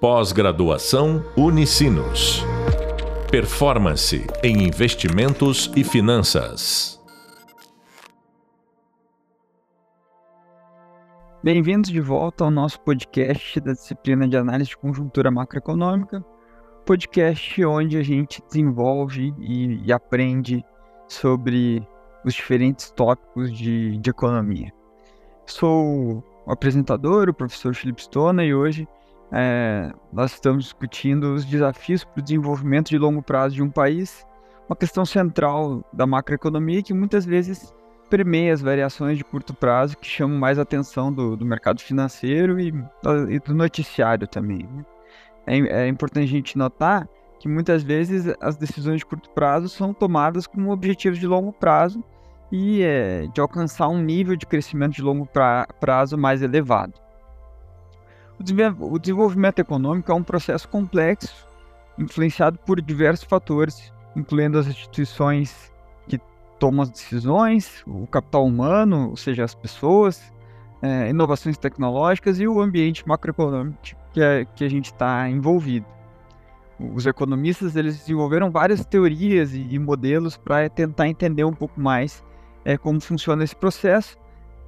Pós-graduação Unicinos. Performance em investimentos e finanças. Bem-vindos de volta ao nosso podcast da disciplina de análise de conjuntura macroeconômica, podcast onde a gente desenvolve e, e aprende sobre os diferentes tópicos de, de economia. Sou o apresentador, o professor Felipe Stona, e hoje é, nós estamos discutindo os desafios para o desenvolvimento de longo prazo de um país, uma questão central da macroeconomia que muitas vezes permeia as variações de curto prazo que chamam mais atenção do, do mercado financeiro e, e, do noticiário também. Né? É, é importante a gente notar que muitas vezes as decisões de curto prazo são tomadas com objetivos de longo prazo e é, de alcançar um nível de crescimento de longo pra, prazo mais elevado. O desenvolvimento econômico é um processo complexo, influenciado por diversos fatores, incluindo as instituições que tomam as decisões, o capital humano, ou seja, as pessoas, é, inovações tecnológicas e o ambiente macroeconômico que, é, que a gente está envolvido. Os economistas eles desenvolveram várias teorias e, e modelos para tentar entender um pouco mais é, como funciona esse processo.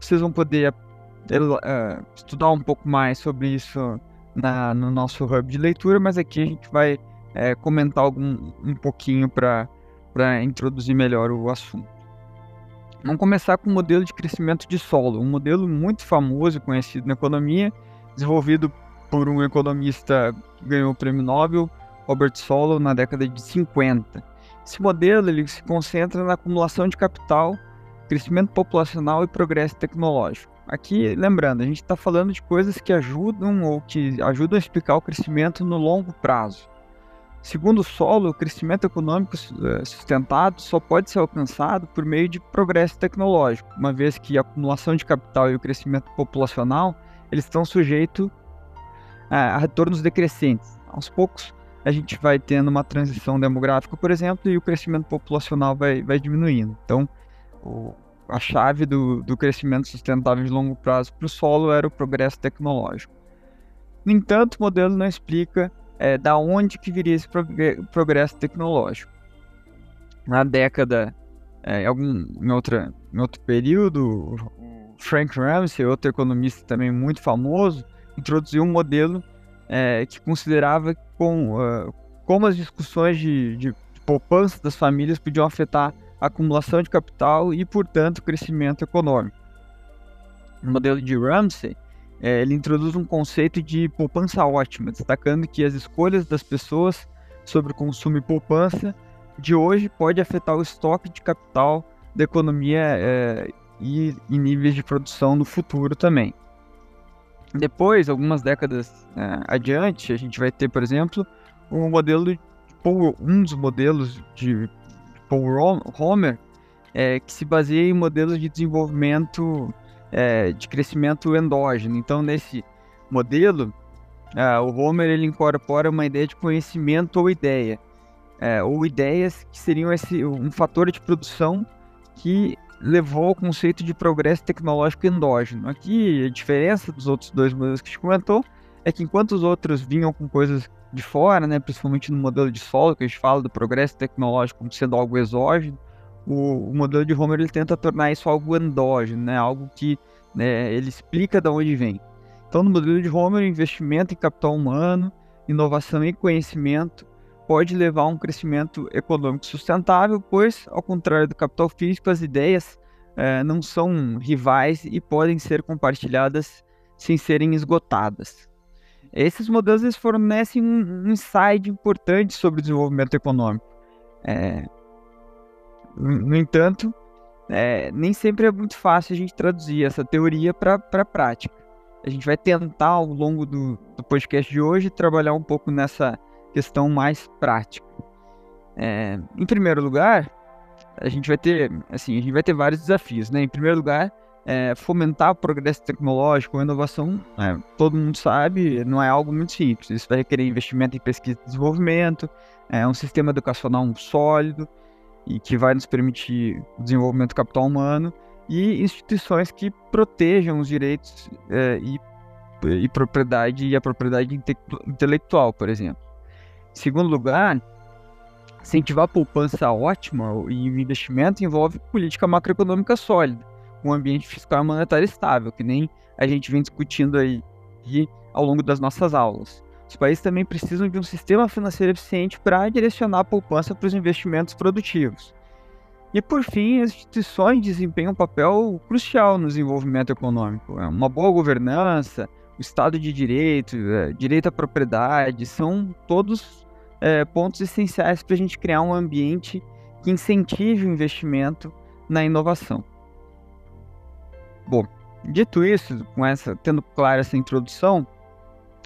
Vocês vão poder uh, estudar um pouco mais sobre isso na, no nosso hub de leitura, mas aqui a gente vai é, comentar algum, um pouquinho para introduzir melhor o assunto. Vamos começar com o modelo de crescimento de solo, um modelo muito famoso e conhecido na economia, desenvolvido por um economista que ganhou o prêmio Nobel, Robert Solow, na década de 50. Esse modelo ele se concentra na acumulação de capital crescimento populacional e progresso tecnológico. Aqui, lembrando, a gente está falando de coisas que ajudam ou que ajudam a explicar o crescimento no longo prazo. Segundo o solo, o crescimento econômico eh, sustentado só pode ser alcançado por meio de progresso tecnológico, uma vez que a acumulação de capital e o crescimento populacional eles estão sujeitos a retornos decrescentes. Aos poucos, a gente vai tendo uma transição demográfica, por exemplo, e o crescimento populacional vai, vai diminuindo. Então, o, a chave do, do crescimento sustentável de longo prazo para o solo era o progresso tecnológico. No entanto, o modelo não explica é, da onde que viria esse progresso tecnológico. Na década, é, algum, em, outra, em outro período, Frank Ramsey, outro economista também muito famoso, introduziu um modelo é, que considerava com, uh, como as discussões de, de poupança das famílias podiam afetar acumulação de capital e, portanto, crescimento econômico. No modelo de Ramsey, é, ele introduz um conceito de poupança ótima, destacando que as escolhas das pessoas sobre consumo e poupança de hoje pode afetar o estoque de capital da economia é, e, níveis de produção no futuro também. Depois, algumas décadas é, adiante, a gente vai ter, por exemplo, um modelo de, um dos modelos de Paul Homer, é, que se baseia em modelos de desenvolvimento é, de crescimento endógeno. Então, nesse modelo, é, o Homer ele incorpora uma ideia de conhecimento ou ideia, é, ou ideias que seriam esse, um fator de produção que levou ao conceito de progresso tecnológico endógeno. Aqui, a diferença dos outros dois modelos que a gente comentou é que enquanto os outros vinham com coisas de fora, né, principalmente no modelo de solo, que a gente fala do progresso tecnológico como sendo algo exógeno, o, o modelo de Homer ele tenta tornar isso algo endógeno, né, algo que né, ele explica de onde vem. Então, no modelo de Homer, investimento em capital humano, inovação e conhecimento pode levar a um crescimento econômico sustentável, pois, ao contrário do capital físico, as ideias eh, não são rivais e podem ser compartilhadas sem serem esgotadas. Esses modelos eles fornecem um, um insight importante sobre o desenvolvimento econômico. É, no entanto, é, nem sempre é muito fácil a gente traduzir essa teoria para a prática. A gente vai tentar, ao longo do, do, podcast de hoje, trabalhar um pouco nessa questão mais prática. É, em primeiro lugar, a gente vai ter, assim, a gente vai ter vários desafios, né? Em primeiro lugar, é, fomentar o progresso tecnológico, a inovação, é, todo mundo sabe, não é algo muito simples. Isso vai requerer investimento em pesquisa e desenvolvimento, é um sistema educacional sólido e que vai nos permitir o desenvolvimento do capital humano e instituições que protejam os direitos é, e e propriedade e a propriedade inte intelectual, por exemplo. Em segundo lugar, incentivar a poupança ótima e o investimento envolve política macroeconômica sólida, um ambiente fiscal e monetário estável, que nem a gente vem discutindo aí ao longo das nossas aulas. Os países também precisam de um sistema financeiro eficiente para direcionar a poupança para os investimentos produtivos. E por fim, as instituições desempenham um papel crucial no desenvolvimento econômico. É uma boa governança, o Estado de Direito, é, direito à propriedade, são todos é, pontos essenciais para a gente criar um ambiente que incentive o investimento na inovação. Bom, dito isso, com essa, tendo clara essa introdução,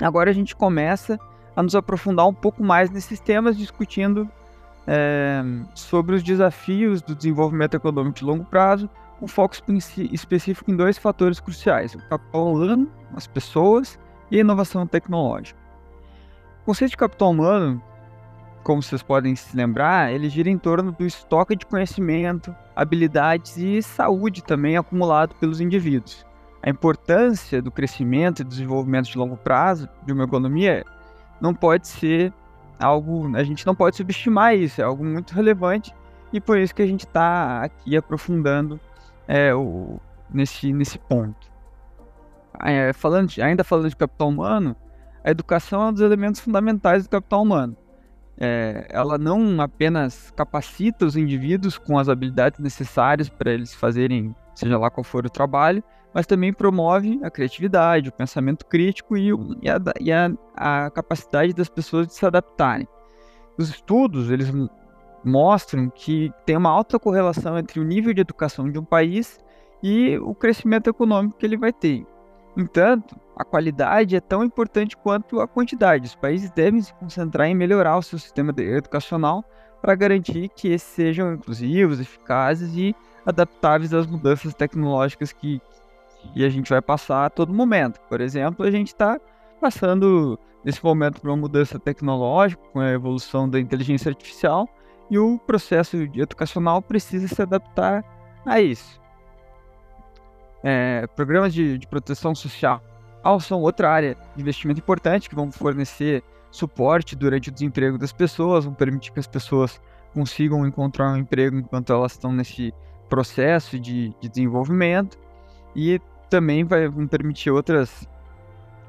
agora a gente começa a nos aprofundar um pouco mais nesses temas, discutindo é, sobre os desafios do desenvolvimento econômico de longo prazo, com foco específico em dois fatores cruciais: o capital humano, as pessoas, e a inovação tecnológica. O conceito de capital humano, como vocês podem se lembrar, ele gira em torno do estoque de conhecimento, habilidades e saúde também acumulado pelos indivíduos. A importância do crescimento e desenvolvimento de longo prazo de uma economia não pode ser algo, a gente não pode subestimar isso, é algo muito relevante e por isso que a gente está aqui aprofundando é, o, nesse, nesse ponto. É, falando, ainda falando de capital humano, a educação é um dos elementos fundamentais do capital humano. É, ela não apenas capacita os indivíduos com as habilidades necessárias para eles fazerem, seja lá qual for o trabalho, mas também promove a criatividade, o pensamento crítico e, e, a, e a, a, capacidade das pessoas de se adaptarem. Os estudos eles mostram que tem uma alta correlação entre o nível de educação de um país e o crescimento econômico que ele vai ter. Entanto, a qualidade é tão importante quanto a quantidade. Os países devem se concentrar em melhorar o seu sistema educacional para garantir que esses sejam inclusivos, eficazes e adaptáveis às mudanças tecnológicas que, e a gente vai passar a todo momento. Por exemplo, a gente está passando nesse momento por uma mudança tecnológica, com a evolução da inteligência artificial, e o processo educacional precisa se adaptar a isso. É, programas de, de proteção social são outra área de investimento importante que vão fornecer suporte durante o desemprego das pessoas, vão permitir que as pessoas consigam encontrar um emprego enquanto elas estão nesse processo de, de desenvolvimento e também vai permitir outras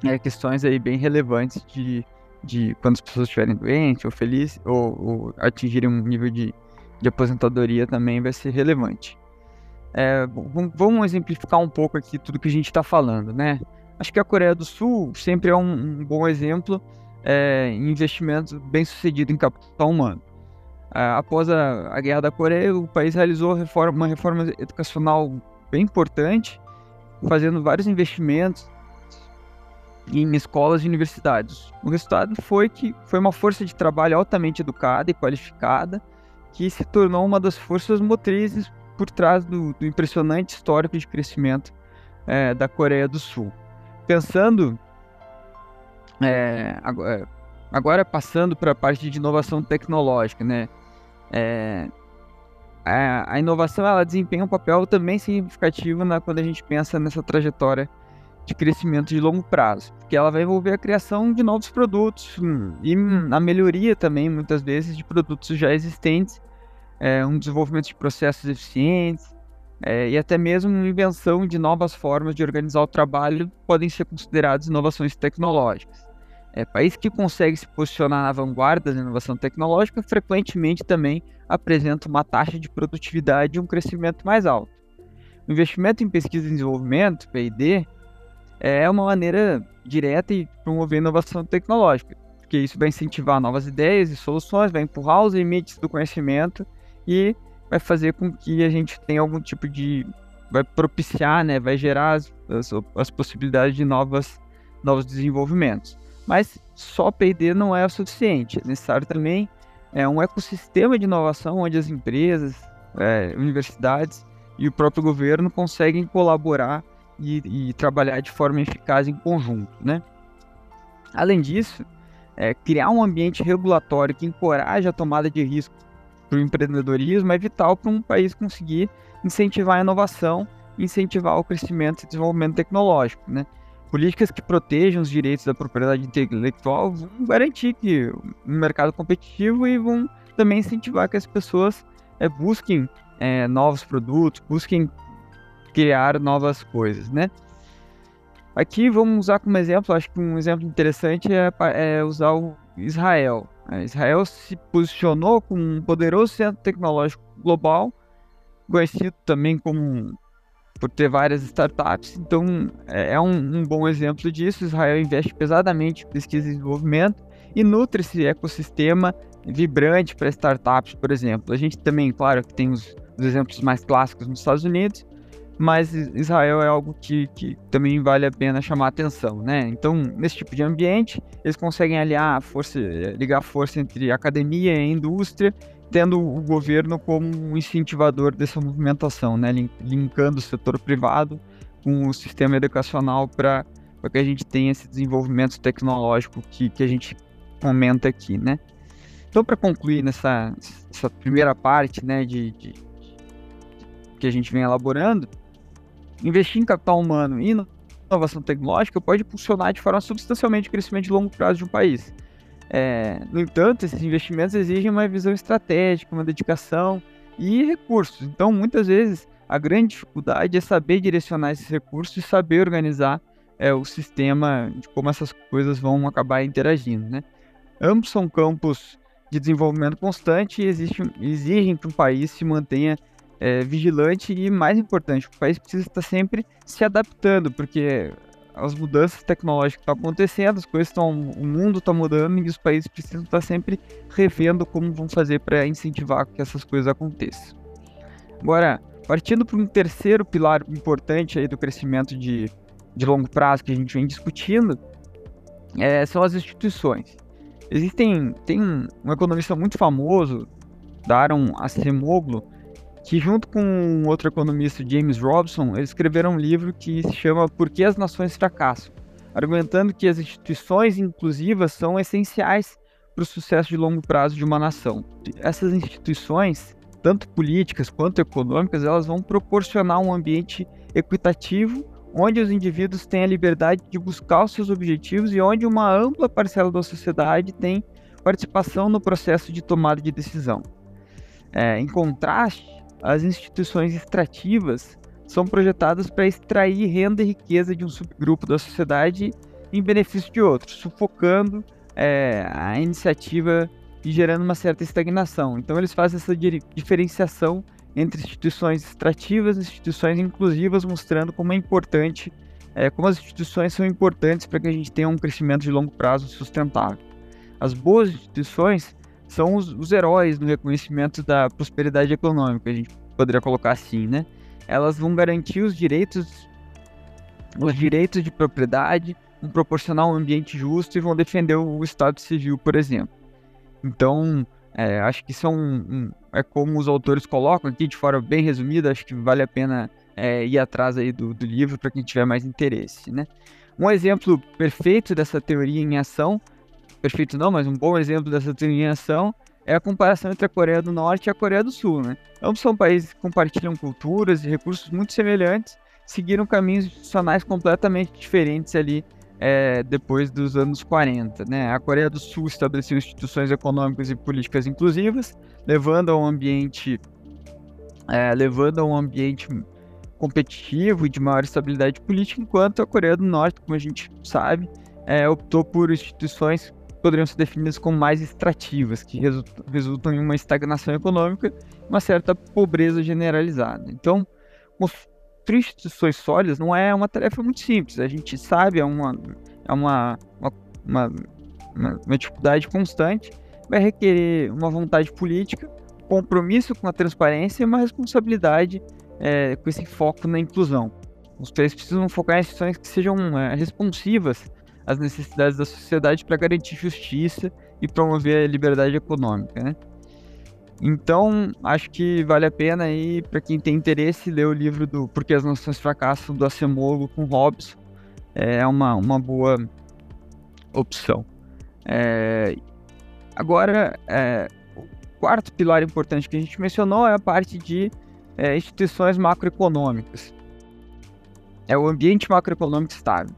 é, questões aí bem relevantes de, de quando as pessoas estiverem doentes ou felizes ou, ou atingirem um nível de, de aposentadoria também vai ser relevante. É, vamos exemplificar um pouco aqui tudo que a gente está falando, né? Acho que a Coreia do Sul sempre é um, um bom exemplo é, em investimento bem sucedido em capital humano. É, após a, a, Guerra da Coreia, o país realizou reforma, uma reforma educacional bem importante fazendo vários investimentos em escolas e universidades. O resultado foi que foi uma força de trabalho altamente educada e qualificada que se tornou uma das forças motrizes por trás do, do impressionante histórico de crescimento é, da Coreia do Sul. Pensando é, agora, agora, passando para a parte de inovação tecnológica, né? É, a, a, inovação ela desempenha um papel também significativo na, quando a gente pensa nessa trajetória de crescimento de longo prazo, porque ela vai envolver a criação de novos produtos hum, e a melhoria também, muitas vezes, de produtos já existentes, é, um desenvolvimento de processos eficientes é, e até mesmo uma invenção de novas formas de organizar o trabalho podem ser considerados inovações tecnológicas. É, país que consegue se posicionar na vanguarda da inovação tecnológica frequentemente também apresenta uma taxa de produtividade e um crescimento mais alto. O investimento em pesquisa e desenvolvimento, P&D, é uma maneira direta de promover inovação tecnológica, porque isso vai incentivar novas ideias e soluções, vai empurrar os limites do conhecimento e vai fazer com que a gente tenha algum tipo de vai propiciar, né, vai gerar as, as, as possibilidades de novas, novos desenvolvimentos. Mas só P&D não é o suficiente. É necessário também é, um ecossistema de inovação onde as empresas, é, universidades e o próprio governo conseguem colaborar e, e, trabalhar de forma eficaz em conjunto. Né? Além disso, é, criar um ambiente regulatório que encoraje a tomada de risco para o empreendedorismo é vital para um país conseguir incentivar a inovação, incentivar o crescimento e desenvolvimento tecnológico. Né? políticas que protejam os direitos da propriedade intelectual vão garantir que um mercado competitivo e vão também incentivar que as pessoas é, busquem é, novos produtos, busquem criar novas coisas, né? Aqui vamos usar como exemplo, acho que um exemplo interessante é, é usar o Israel. É, Israel se posicionou como um poderoso centro tecnológico global, conhecido também como por ter várias startups, então é, é um, um bom exemplo disso. Israel investe pesadamente em pesquisa e desenvolvimento e nutre esse ecossistema vibrante para startups, por exemplo. A gente também, claro, que tem os, os exemplos mais clássicos nos Estados Unidos, mas Israel é algo que, que também vale a pena chamar a atenção, né? Então, nesse tipo de ambiente, eles conseguem aliar força, ligar a força entre academia e indústria, tendo o governo como um incentivador dessa movimentação, né? Linkando o setor privado com o sistema educacional para que a gente tenha esse desenvolvimento tecnológico que, que a gente comenta aqui, né? Então, para concluir nessa, essa primeira parte, né, de, de que a gente vem elaborando, investir em capital humano e inovação tecnológica pode impulsionar de forma substancialmente o crescimento de longo prazo de um país. É, no entanto, esses investimentos exigem uma visão estratégica, uma dedicação e recursos. Então, muitas vezes, a grande dificuldade é saber direcionar esses recursos e saber organizar é, o sistema de como essas coisas vão acabar interagindo. Né? Ambos são campos de desenvolvimento constante e exigem que um país se mantenha é, vigilante e, mais importante, o país precisa estar sempre se adaptando, porque as mudanças tecnológicas estão acontecendo, as coisas estão, o mundo está mudando e os países precisam estar sempre revendo como vão fazer para incentivar que essas coisas aconteçam. Agora, partindo para um terceiro pilar importante aí do crescimento de, de longo prazo que a gente vem discutindo, é, são as instituições. Existem, tem um economista muito famoso, Daron Acemoglu, que junto com outro economista, James Robson, eles escreveram um livro que se chama Por que as Nações Fracassam, argumentando que as instituições inclusivas são essenciais para o sucesso de longo prazo de uma nação. Essas instituições, tanto políticas quanto econômicas, elas vão proporcionar um ambiente equitativo onde os indivíduos têm a liberdade de buscar os seus objetivos e onde uma ampla parcela da sociedade tem participação no processo de tomada de decisão. É, em contraste, as instituições extrativas são projetadas para extrair renda e riqueza de um subgrupo da sociedade em benefício de outros, sufocando é, a iniciativa e gerando uma certa estagnação. Então, eles fazem essa diferenciação entre instituições extrativas e instituições inclusivas, mostrando como é importante, é, como as instituições são importantes para que a gente tenha um crescimento de longo prazo sustentável. As boas instituições são os, os heróis no reconhecimento da prosperidade econômica, a gente poderia colocar assim, né? Elas vão garantir os direitos, os direitos de propriedade, vão proporcionar um ambiente justo e vão defender o Estado Civil, por exemplo. Então, é, acho que um, é como os autores colocam aqui de forma bem resumida, acho que vale a pena é, ir atrás aí do, do livro para quem tiver mais interesse, né? Um exemplo perfeito dessa teoria em ação perfeito não, mas um bom exemplo dessa delineação é a comparação entre a Coreia do Norte e a Coreia do Sul, né? Ambos são países que compartilham culturas e recursos muito semelhantes, seguiram caminhos institucionais completamente diferentes ali é, depois dos anos 40, né? A Coreia do Sul estabeleceu instituições econômicas e políticas inclusivas, levando a um ambiente, é, levando a um ambiente competitivo e de maior estabilidade política, enquanto a Coreia do Norte, como a gente sabe, é, optou por instituições poderiam ser definidas como mais extrativas, que resultam em uma estagnação econômica uma certa pobreza generalizada. Então, construir instituições sólidas não é uma tarefa muito simples. A gente sabe, é uma, é uma, uma, uma, uma dificuldade constante, vai requerer uma vontade política, compromisso com a transparência e uma responsabilidade é, com esse foco na inclusão. Os países precisam focar em instituições que sejam é, responsivas as necessidades da sociedade para garantir justiça e promover a liberdade econômica, né? Então, acho que vale a pena aí, para quem tem interesse, ler o livro do Porque as Nações Fracassam, do Acemoglu com Robson. É uma, uma boa opção. É... Agora, é... o quarto pilar importante que a gente mencionou é a parte de é, instituições macroeconômicas. É o ambiente macroeconômico estável.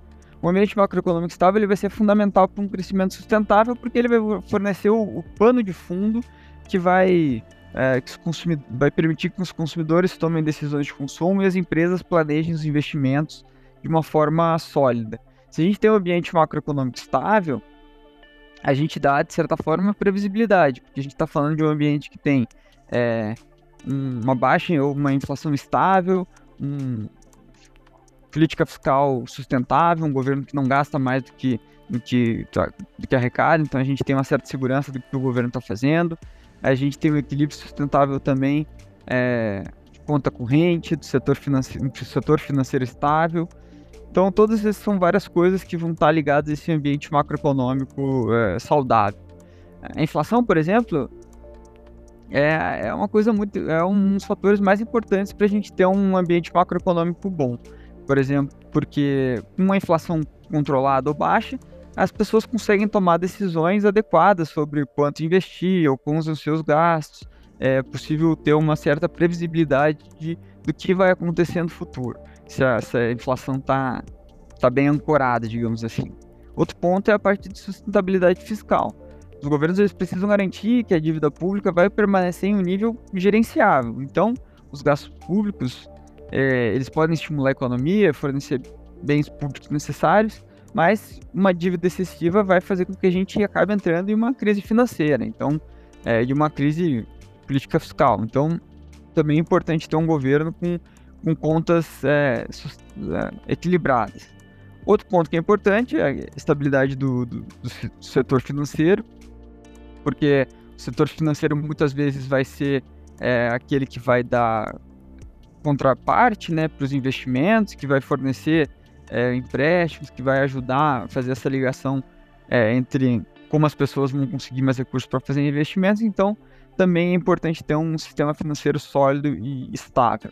O ambiente macroeconômico estável ele vai ser fundamental para um crescimento sustentável, porque ele vai fornecer o, o pano de fundo que vai, é, que vai permitir que os consumidores tomem decisões de consumo e as empresas planejem os investimentos de uma forma sólida. Se a gente tem um ambiente macroeconômico estável, a gente dá, de certa forma, previsibilidade, porque a gente está falando de um ambiente que tem é, uma baixa ou uma inflação estável, um, política fiscal sustentável, um governo que não gasta mais do que, do que, do que arrecada, então a gente tem uma certa segurança do que o governo está fazendo, a gente tem um equilíbrio sustentável também é, de conta corrente, do setor, financeiro, do setor financeiro estável, então, todas essas são várias coisas que vão estar ligadas a esse ambiente macroeconômico é, saudável. A inflação, por exemplo, é, é uma coisa muito. é um dos fatores mais importantes para a gente ter um ambiente macroeconômico bom. Por exemplo, porque uma inflação controlada ou baixa, as pessoas conseguem tomar decisões adequadas sobre quanto investir ou com os seus gastos. É possível ter uma certa previsibilidade de, do que vai acontecer no futuro se a, se a inflação está tá bem ancorada, digamos assim. Outro ponto é a parte de sustentabilidade fiscal. Os governos eles precisam garantir que a dívida pública vai permanecer em um nível gerenciável. Então, os gastos públicos é, eles podem estimular a economia, fornecer bens públicos necessários, mas uma dívida excessiva vai fazer com que a gente acabe entrando em uma crise financeira, então, é, de uma crise política fiscal. Então, também é importante ter um governo com com contas é, é, equilibradas. Outro ponto que é importante é a estabilidade do, do, do, setor financeiro, porque o setor financeiro muitas vezes vai ser é, aquele que vai dar contraparte né, para os investimentos, que vai fornecer é, empréstimos, que vai ajudar a fazer essa ligação é, entre como as pessoas vão conseguir mais recursos para fazer investimentos. Então, também é importante ter um sistema financeiro sólido e estável.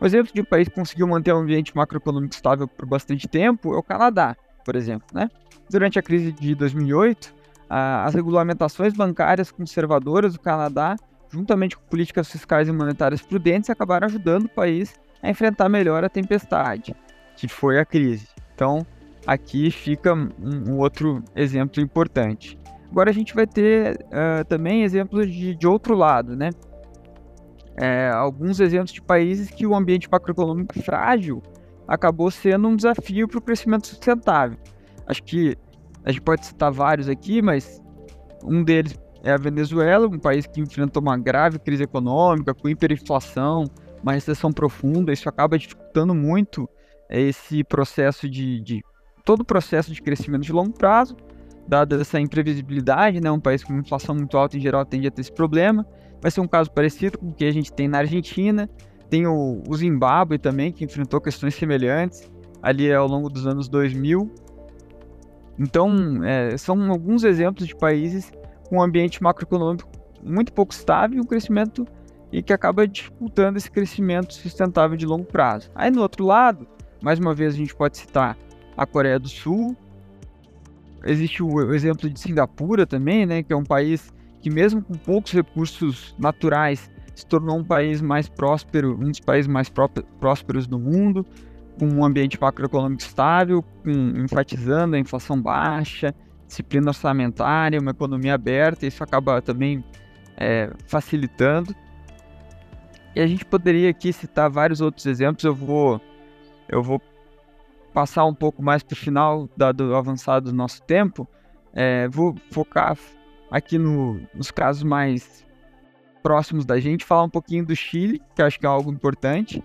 Um exemplo de um país que conseguiu manter um ambiente macroeconômico estável por bastante tempo é o Canadá, por exemplo. Né? Durante a crise de 2008, a, as regulamentações bancárias conservadoras do Canadá, juntamente com políticas fiscais e monetárias prudentes, acabaram ajudando o país a enfrentar melhor a tempestade, que foi a crise. Então, aqui fica um, outro exemplo importante. Agora a gente vai ter uh, também exemplos de, de outro lado, né? é, alguns exemplos de países que o ambiente macroeconômico frágil acabou sendo um desafio para o crescimento sustentável. Acho que a gente pode citar vários aqui, mas um deles é a Venezuela, um país que enfrentou uma grave crise econômica, com hiperinflação, uma recessão profunda. Isso acaba dificultando muito esse processo de, de todo o processo de crescimento de longo prazo, dada essa imprevisibilidade, né? Um país com inflação muito alta em geral tende a ter esse problema. Vai ser um caso parecido com o que a gente tem na Argentina. Tem o, o Zimbábue também, que enfrentou questões semelhantes ali ao longo dos anos 2000. Então, é, são alguns exemplos de países com um ambiente macroeconômico muito pouco estável e um crescimento e que acaba dificultando esse crescimento sustentável de longo prazo. Aí, no outro lado, mais uma vez a gente pode citar a Coreia do Sul. Existe o exemplo de Singapura também, né, que é um país que mesmo com poucos recursos naturais se tornou um país mais próspero, um dos países mais prósperos do mundo, com um ambiente macroeconômico estável, com, enfatizando a inflação baixa, disciplina orçamentária, uma economia aberta, isso acaba também é, facilitando. E a gente poderia aqui citar vários outros exemplos, eu vou, eu vou passar um pouco mais para o final, dado o avançado do nosso tempo, é, vou focar aqui no, nos casos mais próximos da gente, falar um pouquinho do Chile, que acho que é algo importante.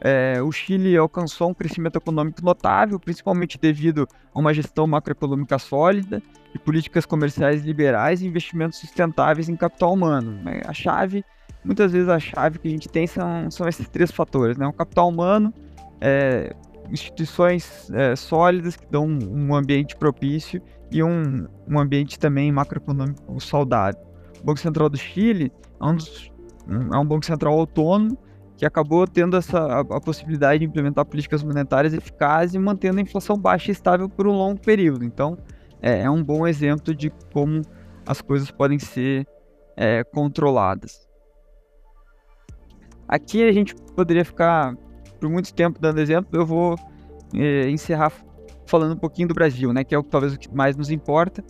É, o Chile alcançou um crescimento econômico notável, principalmente devido a uma gestão macroeconômica sólida e políticas comerciais liberais e investimentos sustentáveis em capital humano. Né? A chave, muitas vezes a chave que a gente tem são, são esses três fatores, né? O capital humano, é, instituições é, sólidas que dão um ambiente propício e um, um ambiente também macroeconômico saudável. O Banco Central do Chile é um, dos, é um banco central autônomo que acabou tendo essa, a, a, possibilidade de implementar políticas monetárias eficazes e mantendo a inflação baixa e estável por um longo período. Então, é, é um bom exemplo de como as coisas podem ser é, controladas. Aqui a gente poderia ficar por muito tempo dando exemplo, eu vou é, encerrar falando um pouquinho do Brasil, né, que é o talvez o que mais nos importa.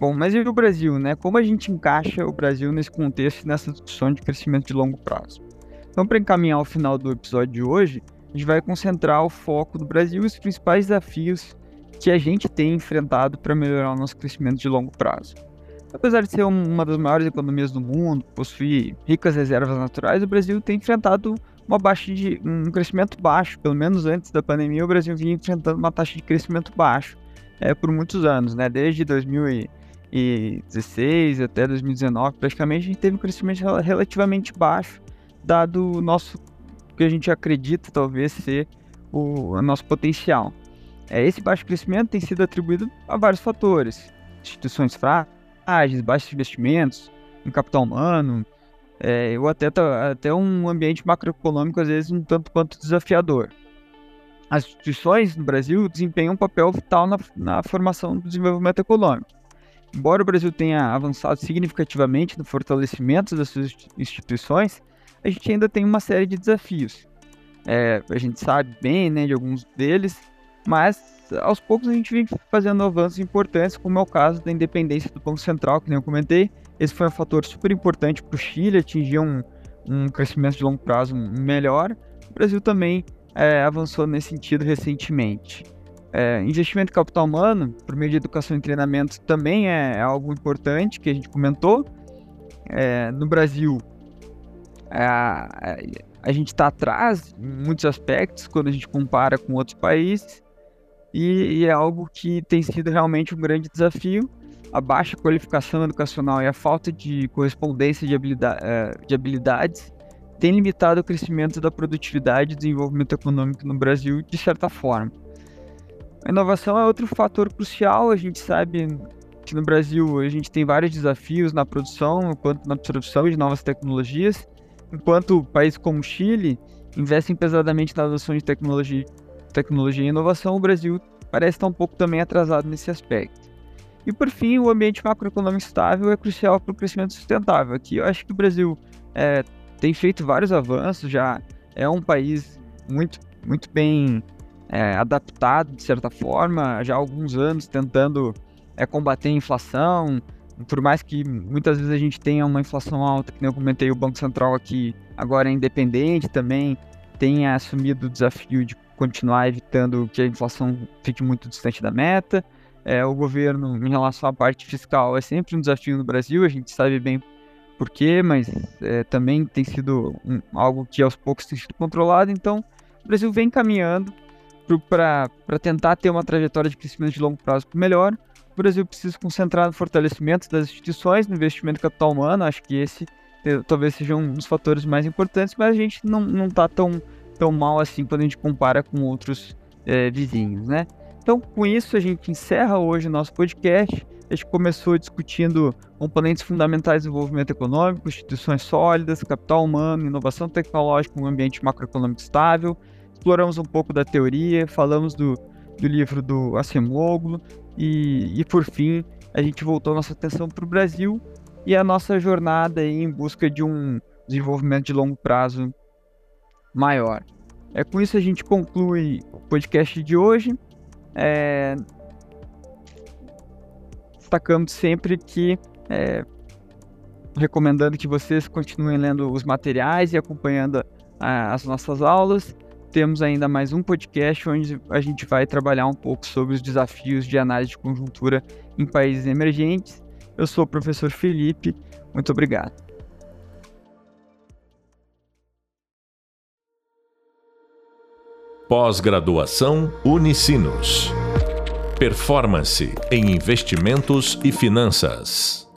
Bom, mas e o Brasil, né? Como a gente encaixa o Brasil nesse contexto, nessa discussão de crescimento de longo prazo? Então, para encaminhar o final do episódio de hoje, a gente vai concentrar o foco do Brasil e os principais desafios que a gente tem enfrentado para melhorar o nosso crescimento de longo prazo. Apesar de ser uma das maiores economias do mundo, possuir ricas reservas naturais, o Brasil tem enfrentado uma baixa de um crescimento baixo, pelo menos antes da pandemia, o Brasil vinha enfrentando uma taxa de crescimento baixo é, por muitos anos, né? Desde 2016 até 2019, praticamente a gente teve um crescimento relativamente baixo, dado o nosso que a gente acredita talvez ser o, o nosso potencial. É, esse baixo crescimento tem sido atribuído a vários fatores, instituições fracas ágeis, baixos investimentos em capital humano, é, ou até, até um ambiente macroeconômico, às vezes, um tanto quanto desafiador. As instituições no Brasil desempenham um papel vital na, na formação do desenvolvimento econômico. Embora o Brasil tenha avançado significativamente no fortalecimento das suas instituições, a gente ainda tem uma série de desafios. É, a gente sabe bem né, de alguns deles, mas aos poucos a gente vem fazendo avanços importantes, como é o caso da independência do Banco Central, que nem eu comentei. Esse foi um fator super importante para o Chile atingir um, um crescimento de longo prazo melhor. O Brasil também é, avançou nesse sentido recentemente. É, investimento em capital humano, por meio de educação e treinamento, também é, é algo importante que a gente comentou. É, no Brasil, a, a gente está atrás em muitos aspectos quando a gente compara com outros países e, e é algo que tem sido realmente um grande desafio. A baixa qualificação educacional e a falta de correspondência de, habilidade, eh, de habilidades tem limitado o crescimento da produtividade e desenvolvimento econômico no Brasil de certa forma. A inovação é outro fator crucial. A gente sabe que no Brasil a gente tem vários desafios na produção, quanto na absorção de novas tecnologias, enquanto países como Chile investem pesadamente na adoção de tecnologia tecnologia e inovação, o Brasil parece estar um pouco também atrasado nesse aspecto. E por fim, o ambiente macroeconômico estável é crucial para o crescimento sustentável. Aqui eu acho que o Brasil é, tem feito vários avanços, já é um país muito, muito bem é, adaptado, de certa forma, já há alguns anos tentando é, combater a inflação. Por mais que muitas vezes a gente tenha uma inflação alta, que nem eu comentei, o Banco Central aqui agora é independente também, tem assumido o desafio de continuar evitando que a inflação fique muito distante da meta. É, o governo, em relação à parte fiscal, é sempre um desafio no Brasil, a gente sabe bem por quê, mas é, também tem sido um, algo que aos poucos tem sido controlado. Então, o Brasil vem caminhando para tentar ter uma trajetória de crescimento de longo prazo melhor. Brasil precisa concentrar no fortalecimento das instituições, no investimento em capital humano. Acho que esse talvez seja um dos fatores mais importantes, mas a gente não está tão tão mal assim quando a gente compara com outros é, vizinhos, né? Então, com isso, a gente encerra hoje o nosso podcast. A gente começou discutindo componentes fundamentais do desenvolvimento econômico, instituições sólidas, capital humano, inovação tecnológica, um ambiente macroeconômico estável. Exploramos um pouco da teoria, falamos do, do livro do Acemoglu e, e, por fim, a gente voltou nossa atenção para o Brasil e a nossa jornada em busca de um desenvolvimento de longo prazo maior. É com isso a gente conclui o podcast de hoje. É... Destacando sempre que é... recomendando que vocês continuem lendo os materiais e acompanhando a, as nossas aulas. Temos ainda mais um podcast onde a gente vai trabalhar um pouco sobre os desafios de análise de conjuntura em países emergentes. Eu sou o professor Felipe. Muito obrigado. Pós-graduação Unicinos. Performance em investimentos e finanças.